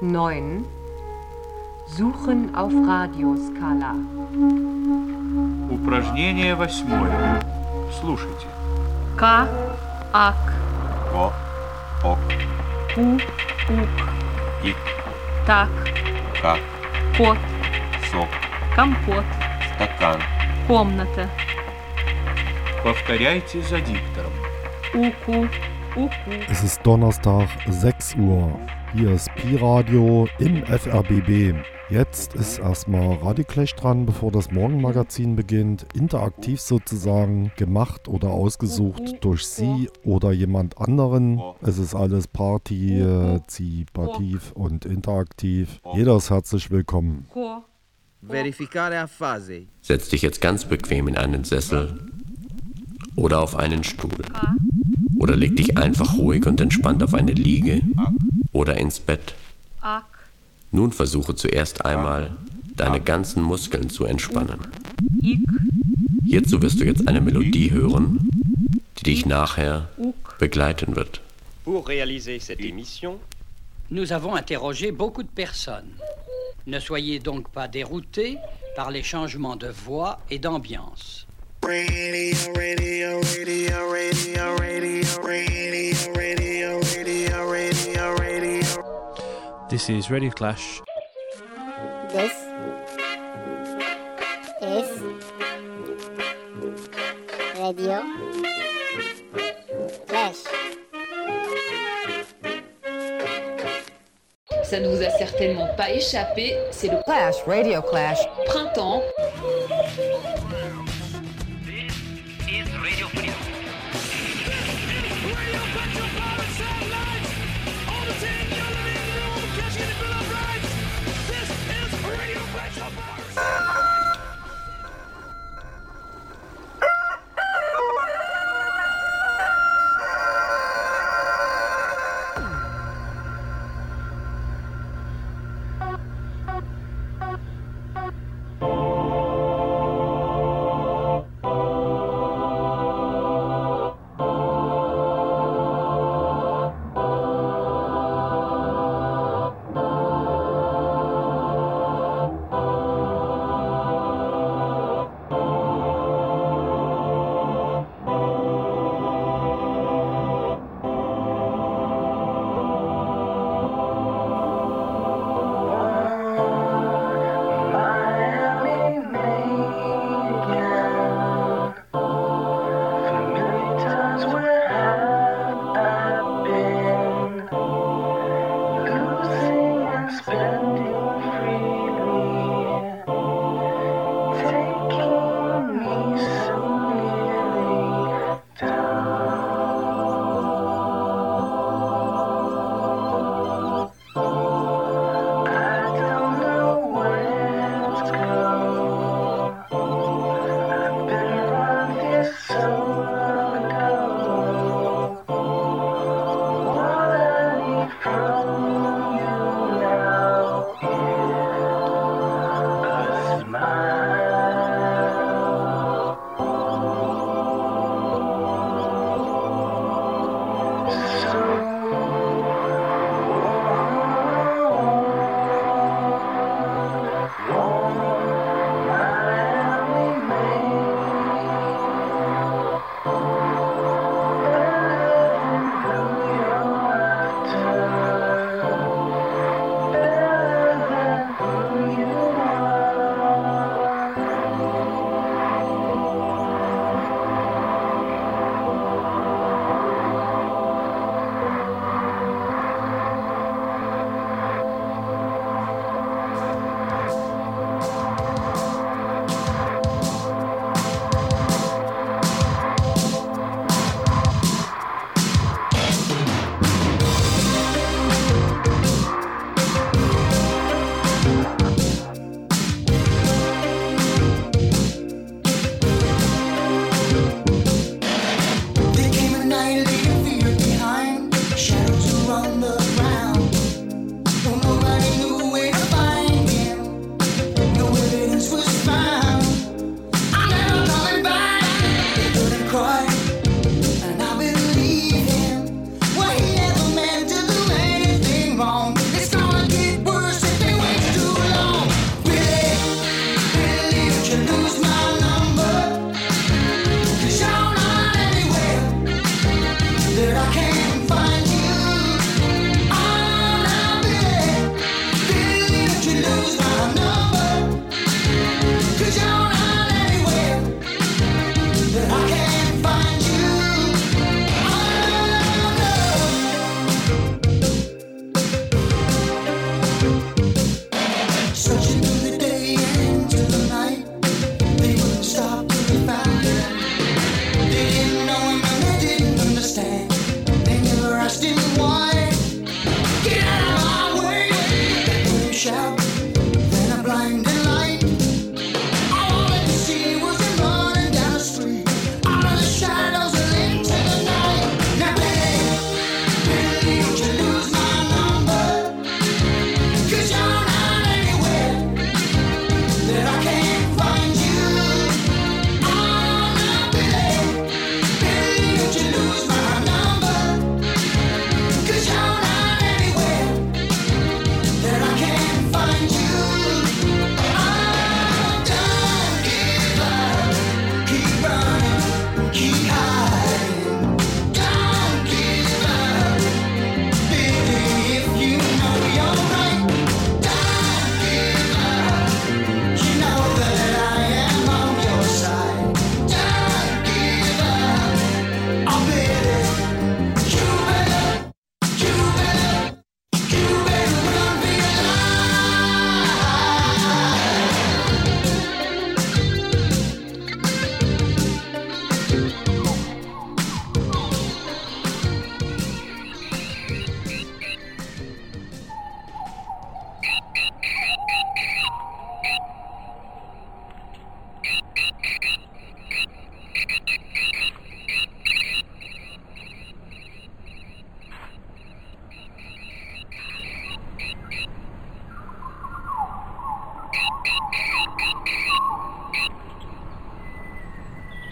9. Suchen auf Radioskala. Упражнение восьмое. Слушайте. К, ак, Ко, ок, у, ук, ик, так, как, кот, сок, компот, стакан. комната, Повторяйте за диктором. уку, уку. Es ist Donnerstag, 6 Uhr. Hier ist Pi-Radio im FRBB. Jetzt ist erstmal Radiclash dran, bevor das Morgenmagazin beginnt. Interaktiv sozusagen, gemacht oder ausgesucht durch Sie oder jemand anderen. Es ist alles partizipativ und interaktiv. Jeder ist herzlich willkommen. Ko, Verificare a fase. Setz dich jetzt ganz bequem in einen Sessel oder auf einen Stuhl. Oder leg dich einfach ruhig und entspannt auf eine Liege oder ins Bett. Nun versuche zuerst einmal, deine ganzen Muskeln zu entspannen. Hierzu wirst du jetzt eine Melodie hören, die dich nachher begleiten wird. Pour réaliser cette émission, Nous avons interrogé beaucoup de personnes. Ne soyez donc pas déroutés par les changements de voix et d'ambiance. This is Radio Clash. This is Radio Clash. Ça ne vous a certainement pas échappé, c'est le Clash, Radio Clash. printemps.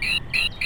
Beep, beep.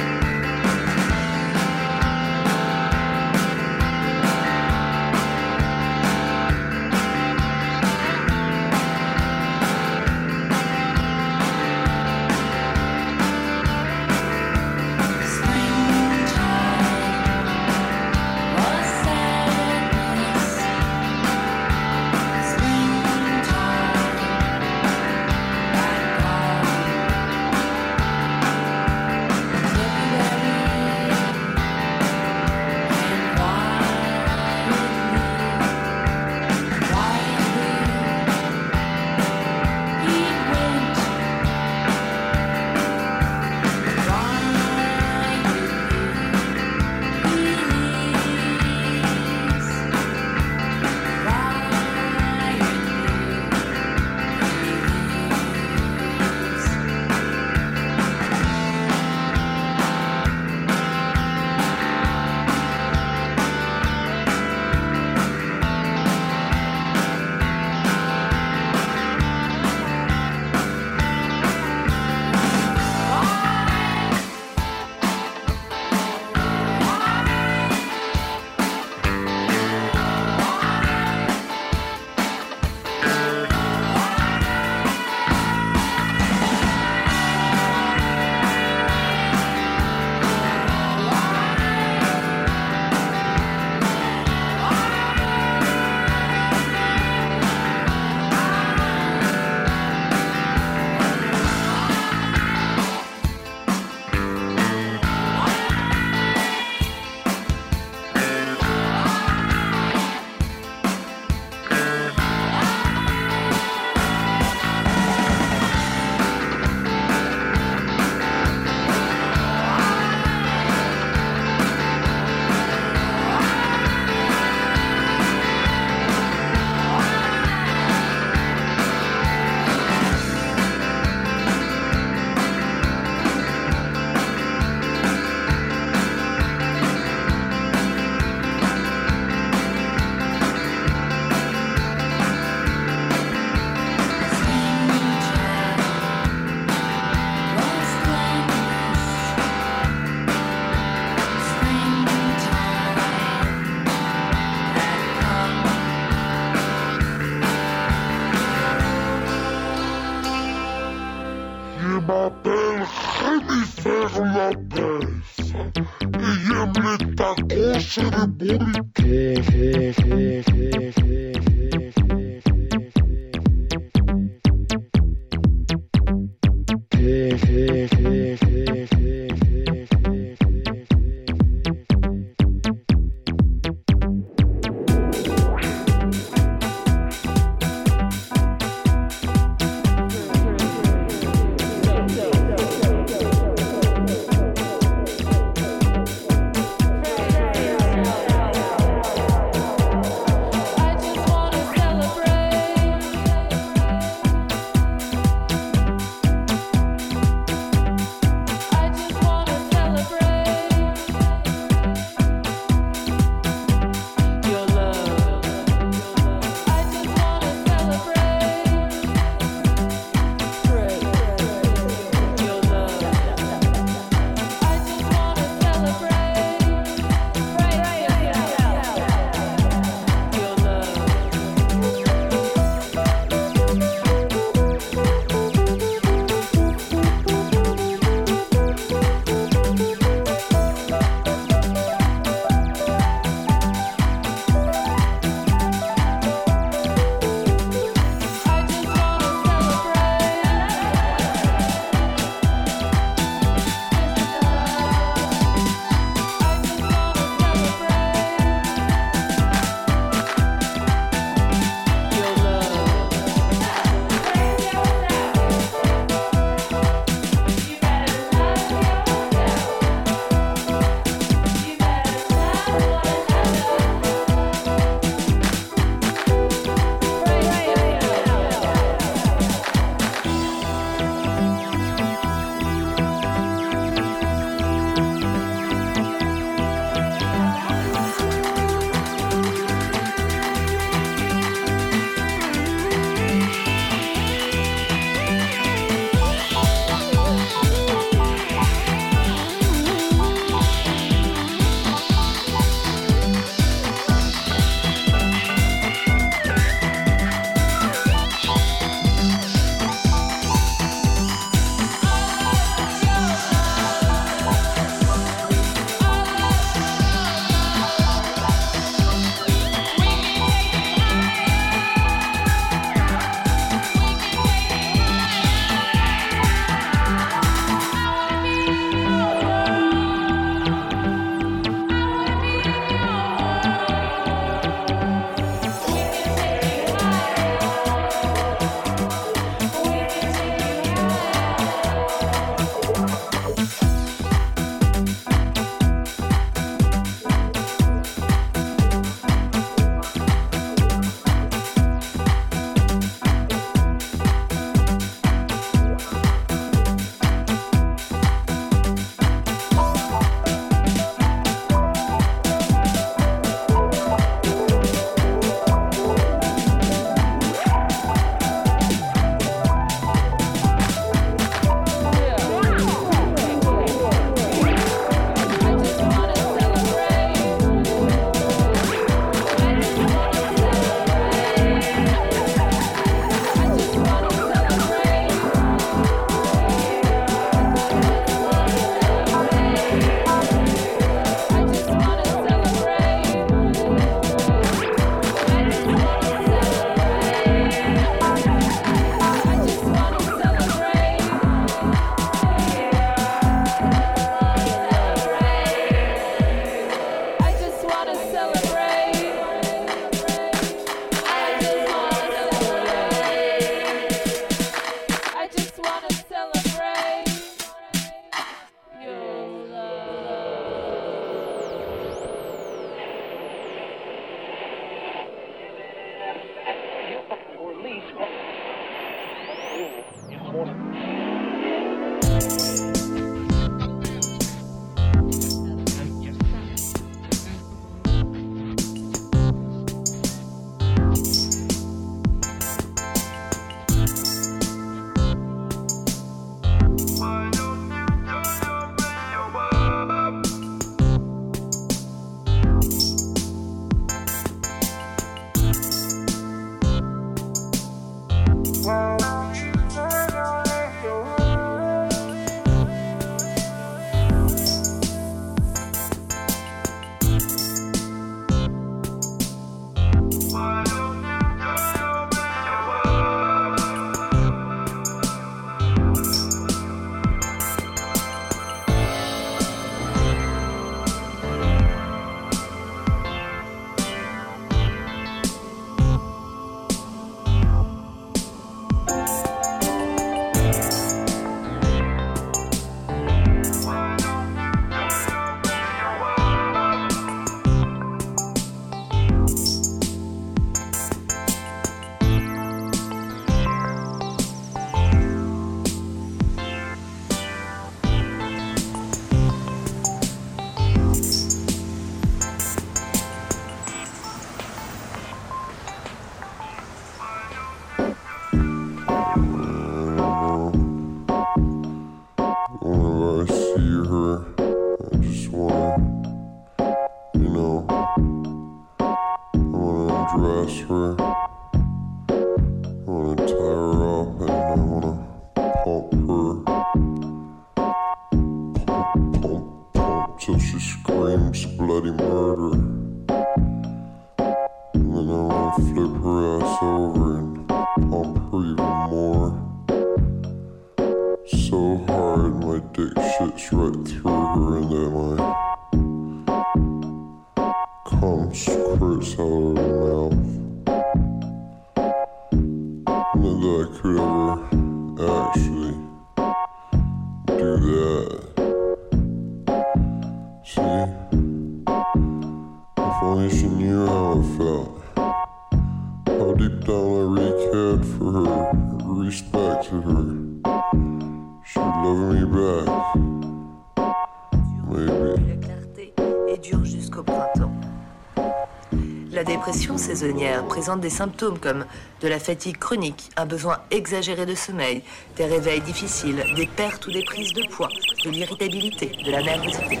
Saisonnière présente des symptômes comme de la fatigue chronique, un besoin exagéré de sommeil, des réveils difficiles, des pertes ou des prises de poids, de l'irritabilité, de la nervosité.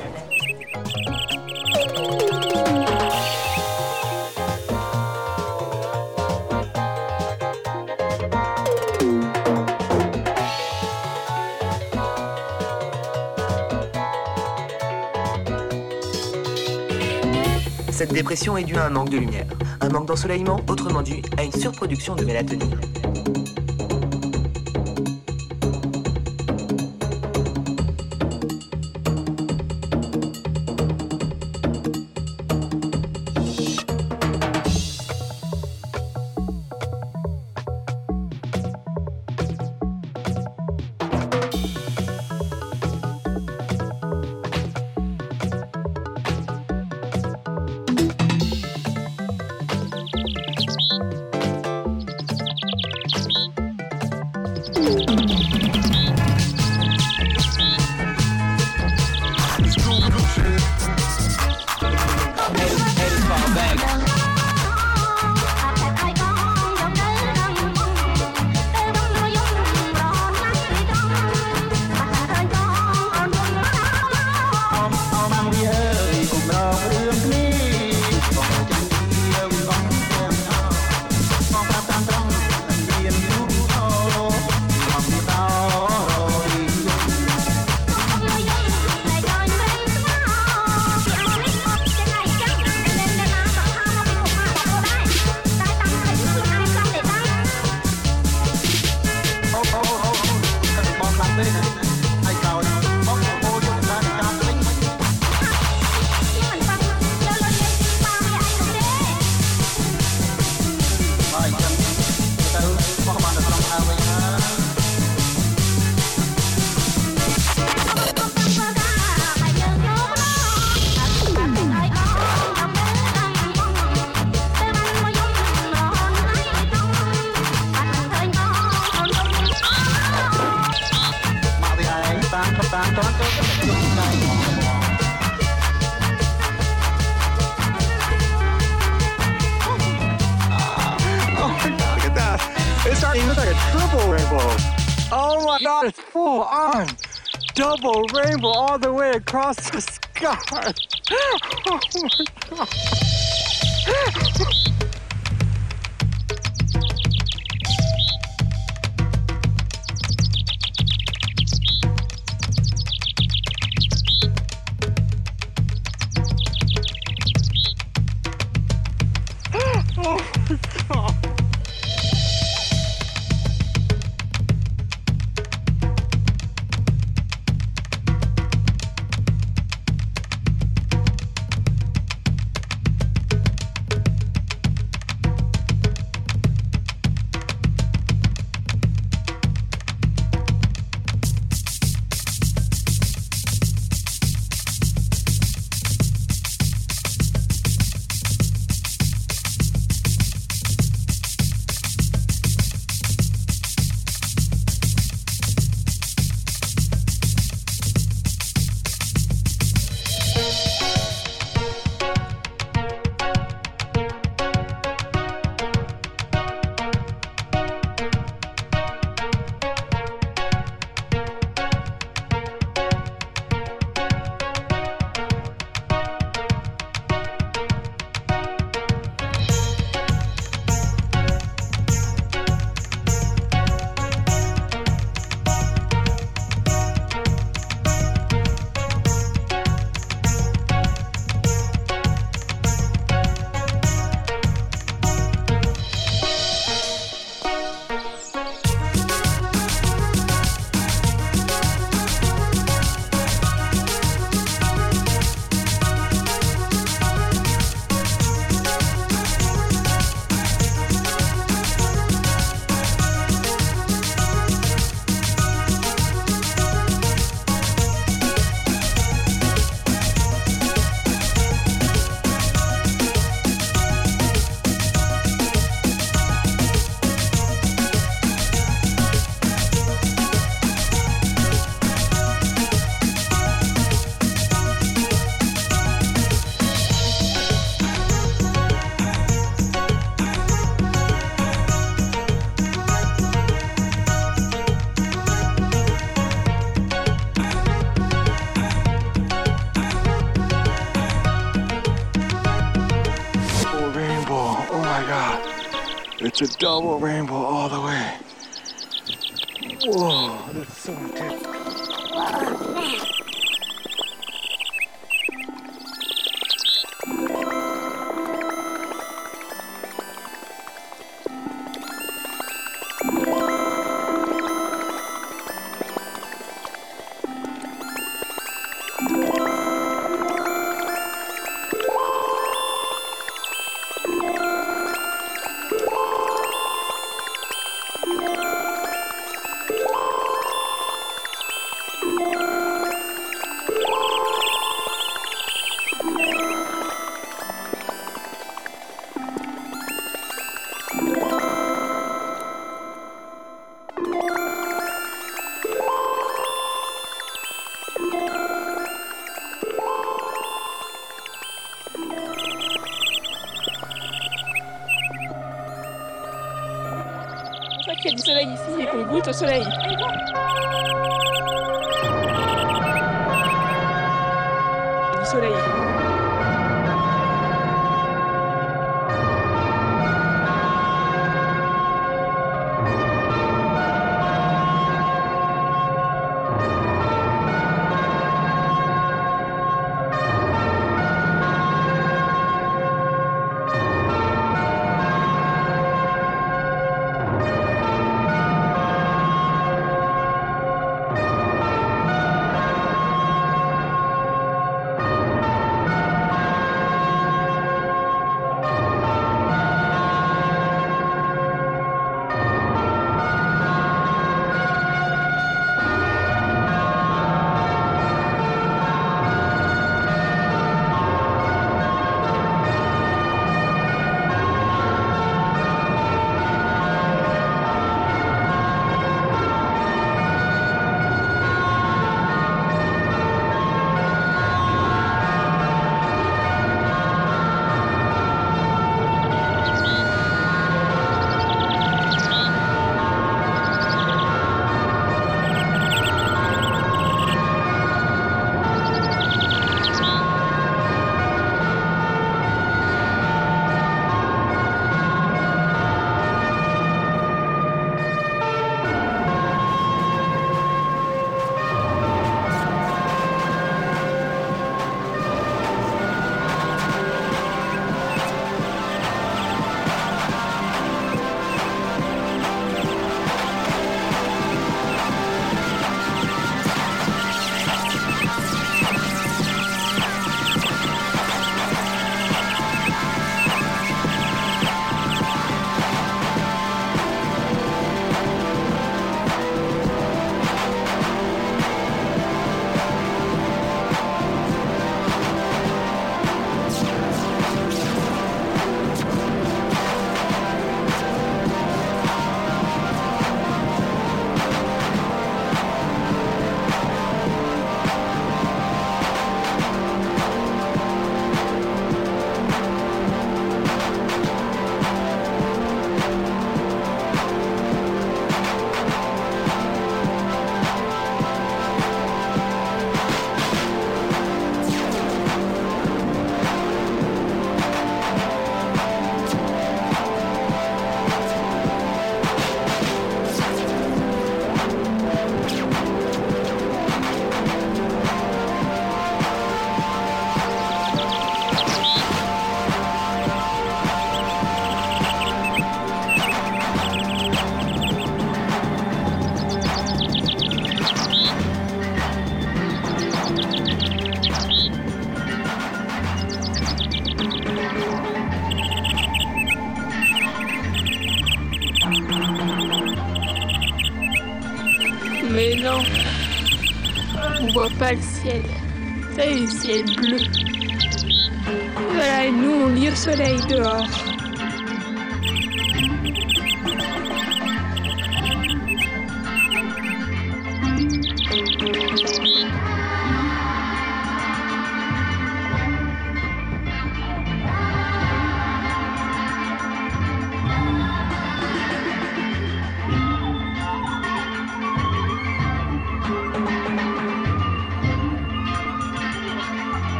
Cette dépression est due à un manque de lumière, un manque d'ensoleillement, autrement dû à une surproduction de mélatonine. Rainbow. Oh my god, it's full on. Double rainbow all the way across the sky. Oh my god. elbow rainbow. du soleil ici et qu'on goûte au soleil. Du soleil.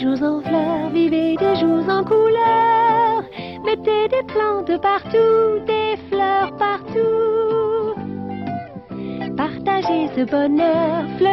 Jours en fleurs, vivez des jours en couleurs. Mettez des plantes partout, des fleurs partout. Partagez ce bonheur, fleurissez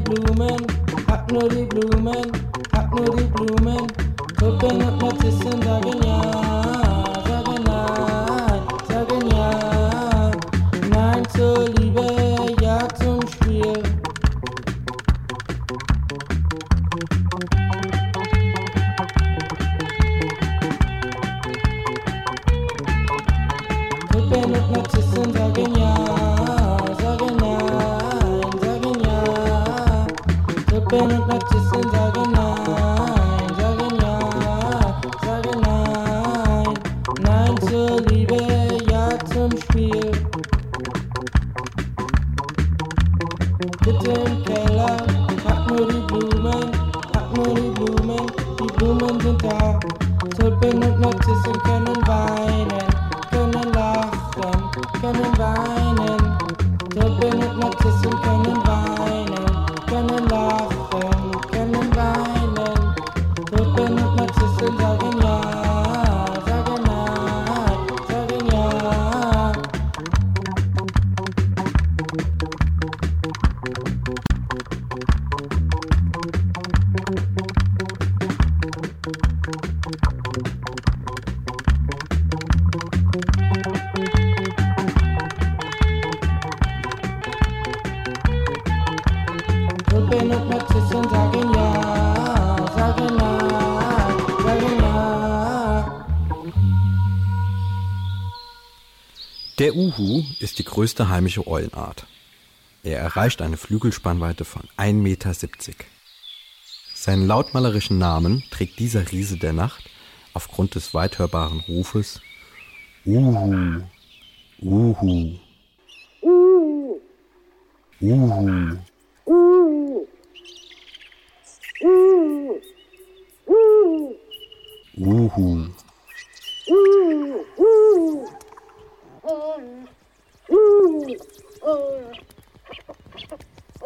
the blue man, up know the blue man, up know the blue. Open up my tits and größte heimische Eulenart. Er erreicht eine Flügelspannweite von 1,70 Meter. Seinen lautmalerischen Namen trägt dieser Riese der Nacht aufgrund des weit hörbaren Rufes Uhu, Uhu, Uhu. Uhu.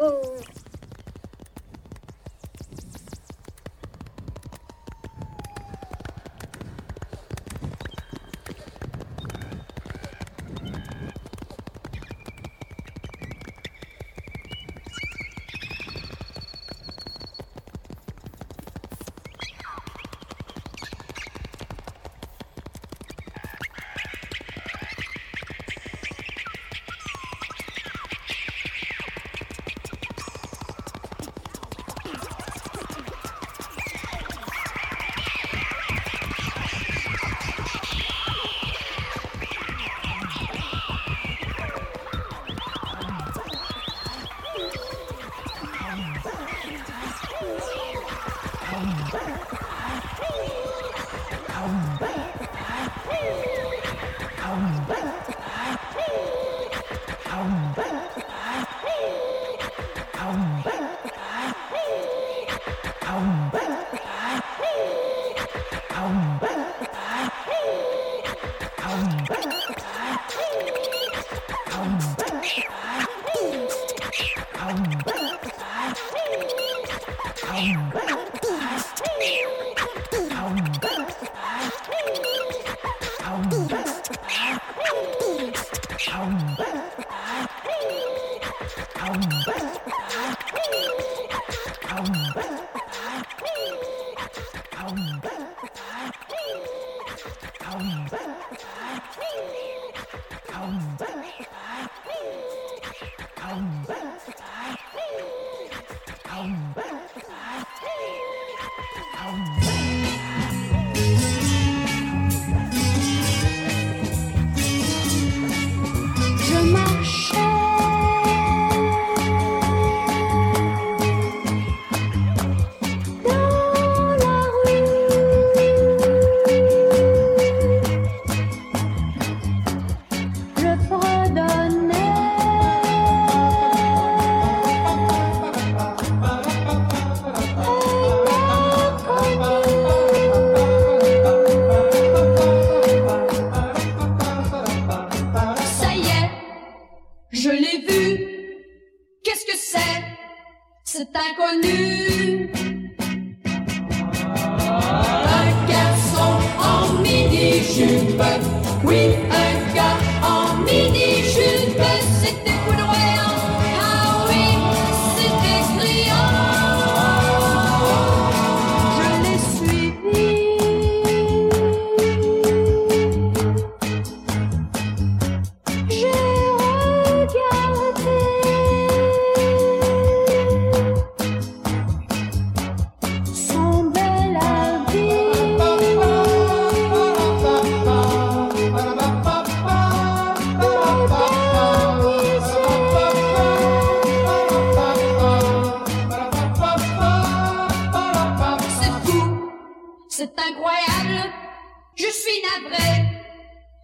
Je Oh,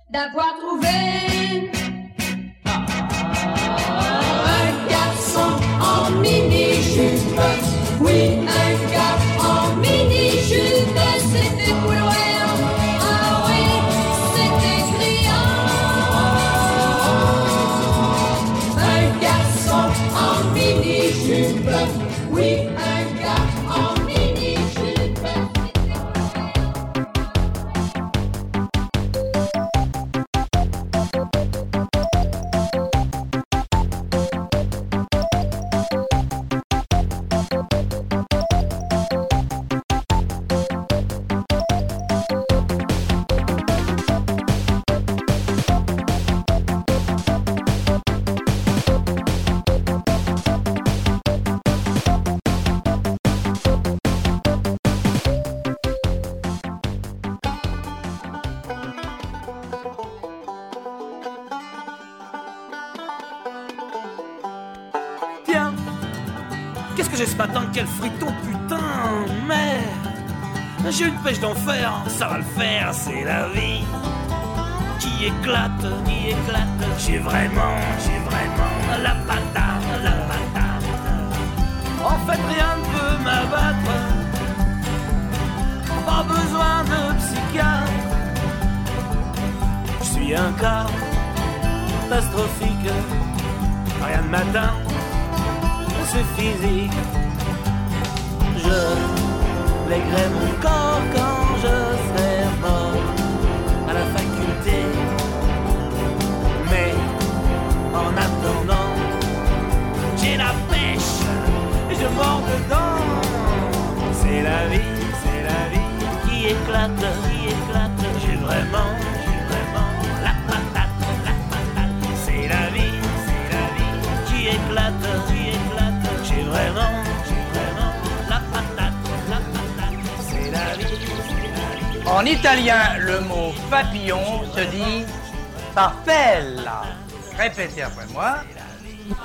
d'avoir trouvé Quel friton, putain, merde J'ai une pêche d'enfer, ça va le faire, c'est la vie qui éclate, qui éclate. J'ai vraiment, j'ai vraiment la patate, la patate. En fait, rien ne peut m'abattre. Pas besoin de psychiatre. Je suis un cas catastrophique. Rien ne m'atteint c'est physique. Je lèguerai mon corps quand je serai mort à la faculté. Mais en attendant, j'ai la pêche et je mords dedans. C'est la vie, c'est la vie qui éclate, qui éclate. J'ai vraiment, j'ai vraiment la patate, la patate. C'est la vie, c'est la vie qui éclate, qui éclate. J'ai vraiment, j'ai vraiment En italien, le mot papillon se dit parfella. Répétez après moi.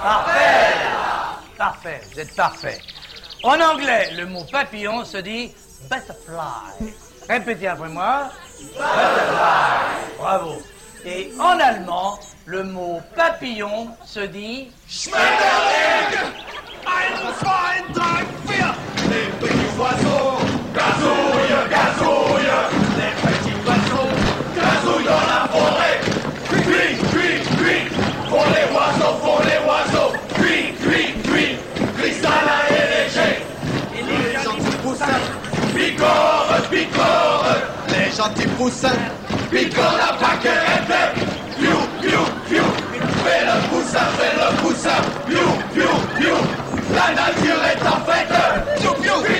Parfella. Parfait, vous êtes parfait. En anglais, le mot papillon se dit butterfly. Répétez après moi. Butterfly. Bravo. Et en allemand, le mot papillon se dit Schmetterling! Ein, zwei! Les petits oiseaux! Picorent, picorent! Les gentils poussins picorent la paquette! Piou, piou, piou! Fais le poussin, fais le poussin! Piou, piou, piou! La nature est en fête! Piou, piou, piou,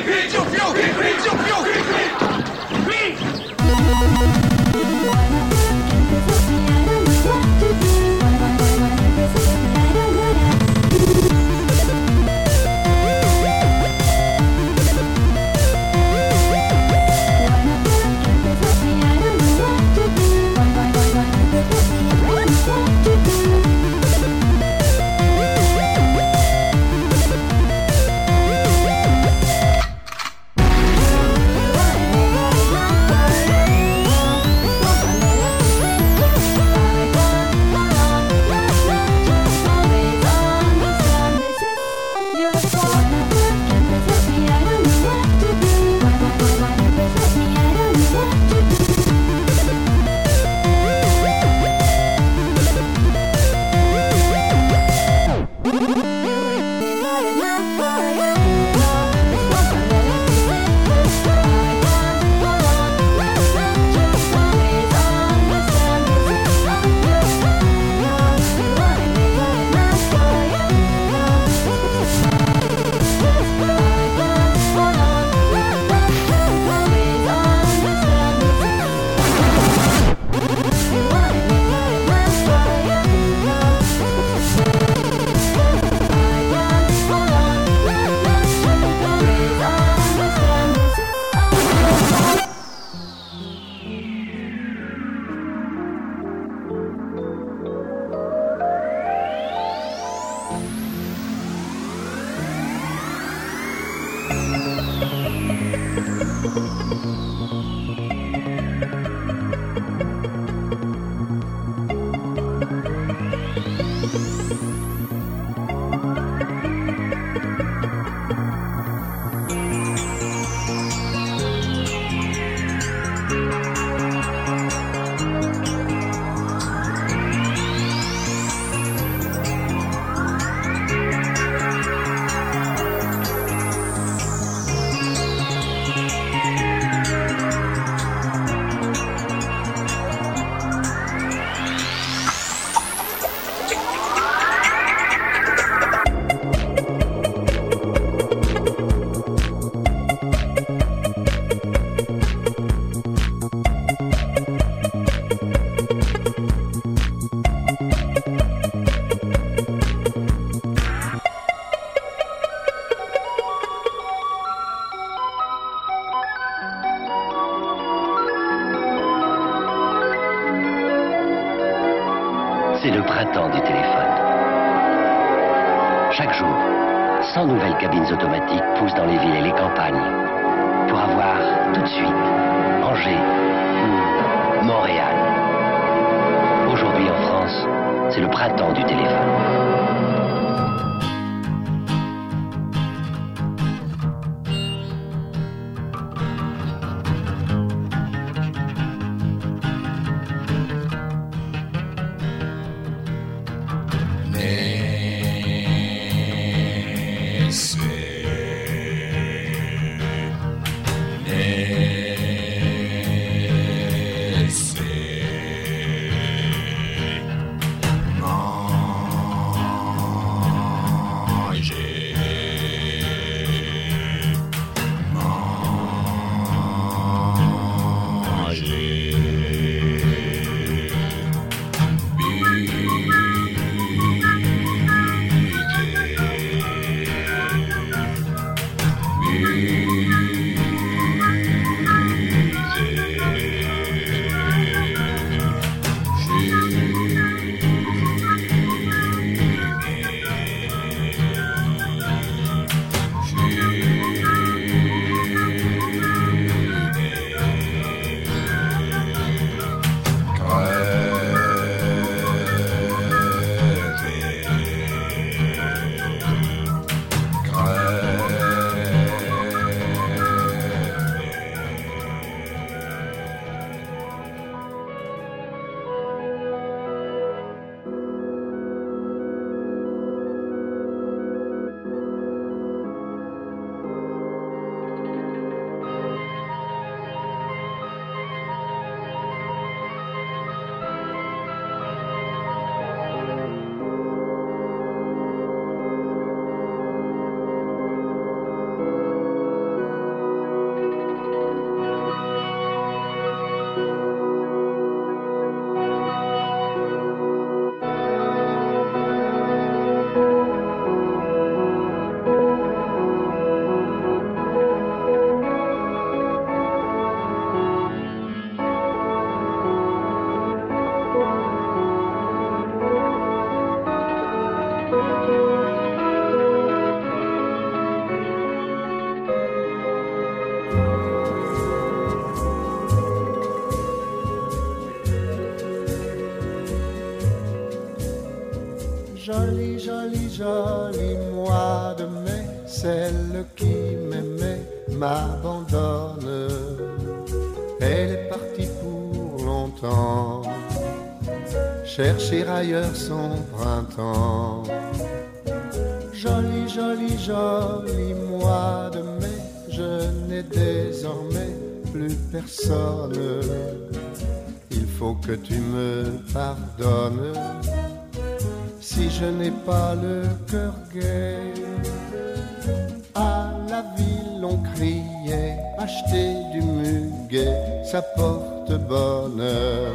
son printemps. Joli, joli, joli mois de mai, je n'ai désormais plus personne. Il faut que tu me pardonnes si je n'ai pas le cœur gai. À la ville on criait, acheter du muguet, ça porte bonheur.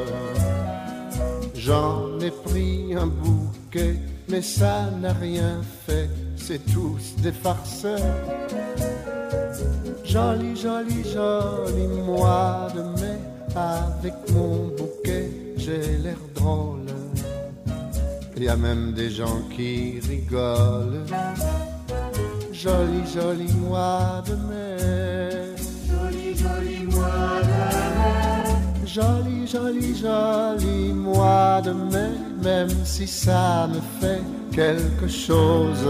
Ai pris un bouquet, mais ça n'a rien fait, c'est tous des farceurs. Joli, joli, joli mois de mai, avec mon bouquet, j'ai l'air drôle. Il y a même des gens qui rigolent. Joli, joli mois de mai. Joli, joli mois de mai. Joli, joli, joli mois de mai. Même si ça me fait quelque chose,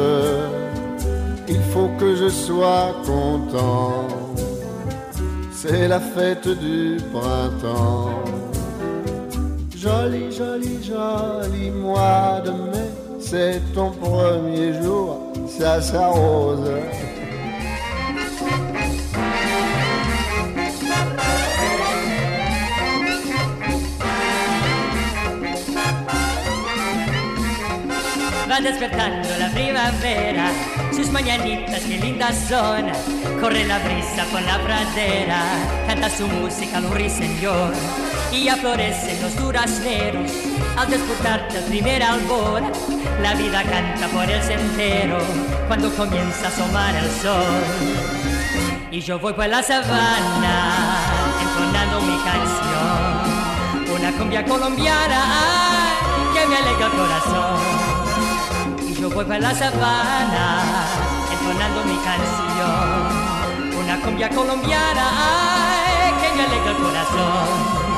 il faut que je sois content. C'est la fête du printemps. Joli, joli, joli mois de mai, c'est ton premier jour, ça s'arrose. Despertando la primavera, sus mañanitas que lindas son. Corre la brisa por la pradera, canta su música un ruiseñor. Y ya florecen los durazneros al despertar del primer albor. La vida canta por el sendero cuando comienza a asomar el sol. Y yo voy por la sabana entonando mi canción, una cumbia colombiana ay, que me alegra el corazón. Voy para la sabana, entonando mi canción. Una cumbia colombiana, ay, que me alegra el corazón.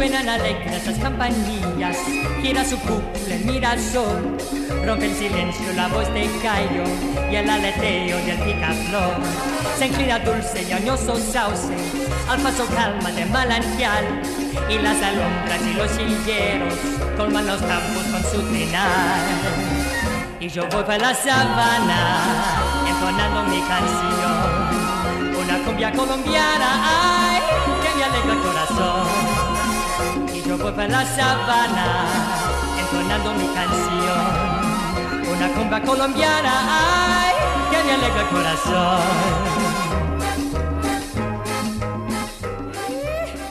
Suenan alegres las campanillas, gira su cúpula el mirasol, rompe el silencio la voz de Cayo y el aleteo del picaflor. Se inclina dulce y añoso sauce, al paso calma de manantial, y las alondras y los hilleros colman los campos con su trinar. Y yo voy para la sabana, entonando mi canción, una cumbia colombiana, ay, que me alegra el corazón.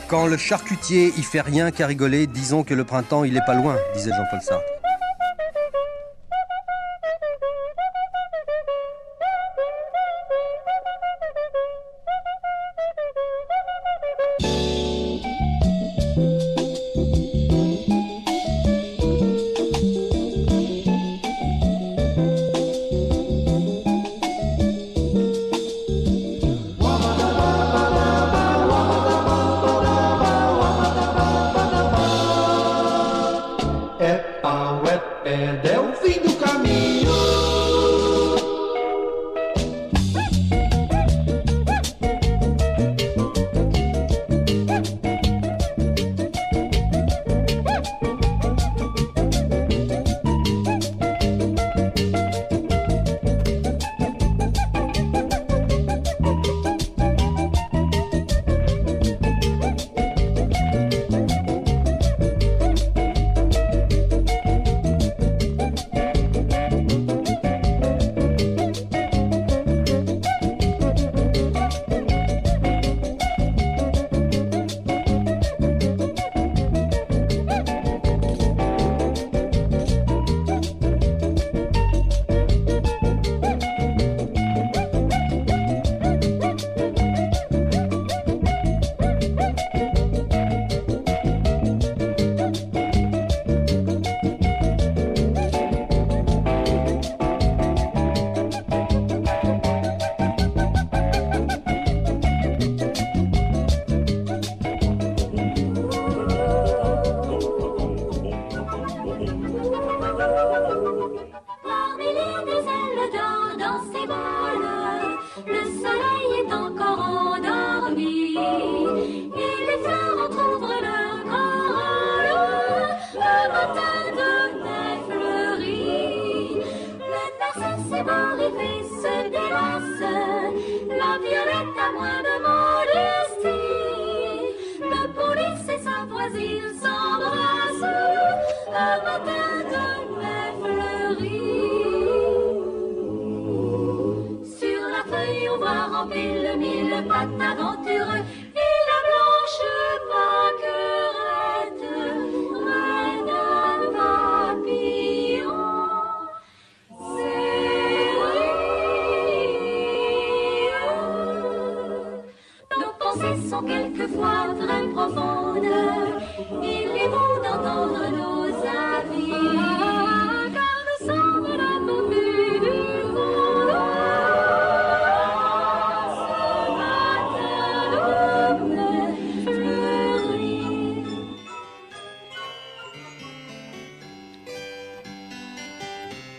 Quand le charcutier y fait rien qu'à rigoler, disons que le printemps il est pas loin, disait Jean-Paul Sartre.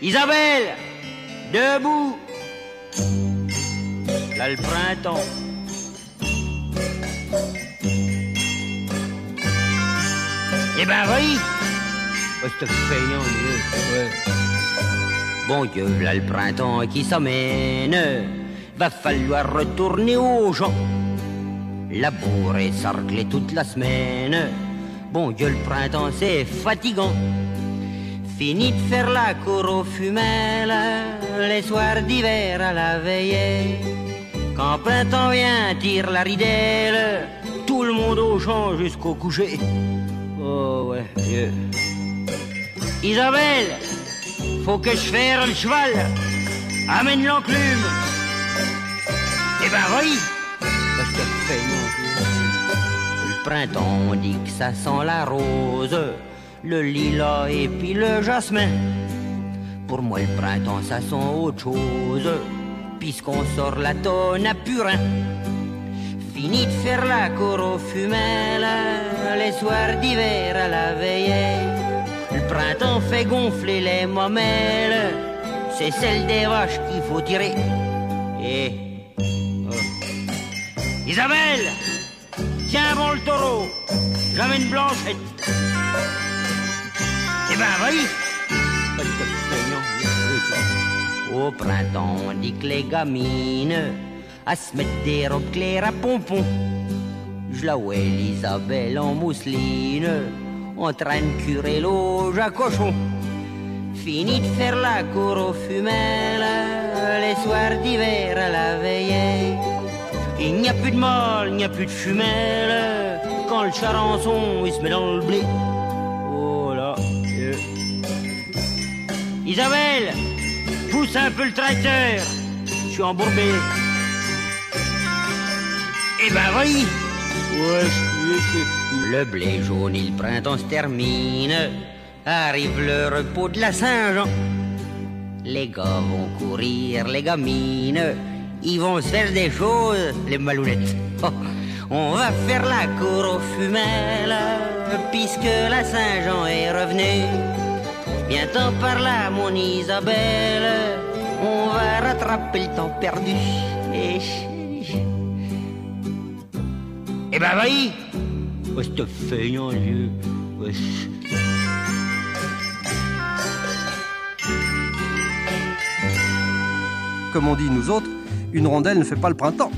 Isabelle, debout. Là le printemps. Eh ben oui. Oh, c'est. Bon Dieu, là le printemps qui s'amène. Va falloir retourner aux gens. Labourer, sarcler toute la semaine. Bon Dieu, le printemps c'est fatigant. Fini de faire la cour aux fumelles, les soirs d'hiver à la veillée. Quand printemps vient, tire la ridelle, tout le monde au champ jusqu'au coucher. Oh ouais, Dieu. Isabelle, faut que je fasse le cheval. Amène l'enclume. Eh ben, oui. Je te fais. Le printemps, dit que ça sent la rose, le lilas et puis le jasmin. Pour moi, le printemps, ça sent autre chose, puisqu'on sort la tonne à purin. Fini de faire la cour fumelles, les soirs d'hiver à la veillée. Le printemps fait gonfler les mamelles, c'est celle des vaches qu'il faut tirer. Et. oh. Isabelle Tiens bon le taureau, j'amène Blanchette. Eh ben. Au printemps, on dit que les gamines à se mettre des robes à pompons. Je la vois en mousseline, en train de curer l'auge à cochon. Fini de faire la cour aux fumelles, les soirs d'hiver à la veillée. Il n'y a plus de mâle, il n'y a plus de fumelle, quand le charançon il se met dans le blé. Isabelle, pousse un peu le tracteur, je suis embourbé. Eh ben oui Ouais, Le blé jaune le printemps se termine. Arrive le repos de la Saint-Jean. Les gars vont courir, les gamines. Ils vont se faire des choses, les malounettes. Oh, on va faire la cour aux fumelles, puisque la Saint-Jean est revenue. Bientôt par là, mon Isabelle, on va rattraper le temps perdu. Et eh ben vas-y Ouais, c'est feignant. Ouais. Comme on dit nous autres, une rondelle ne fait pas le printemps.